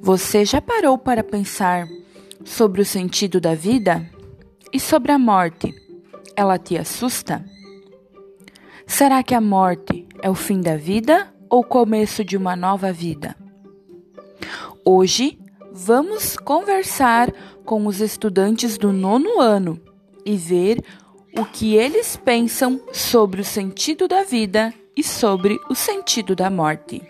Você já parou para pensar sobre o sentido da vida? E sobre a morte? Ela te assusta? Será que a morte é o fim da vida ou o começo de uma nova vida? Hoje vamos conversar com os estudantes do nono ano e ver o que eles pensam sobre o sentido da vida e sobre o sentido da morte.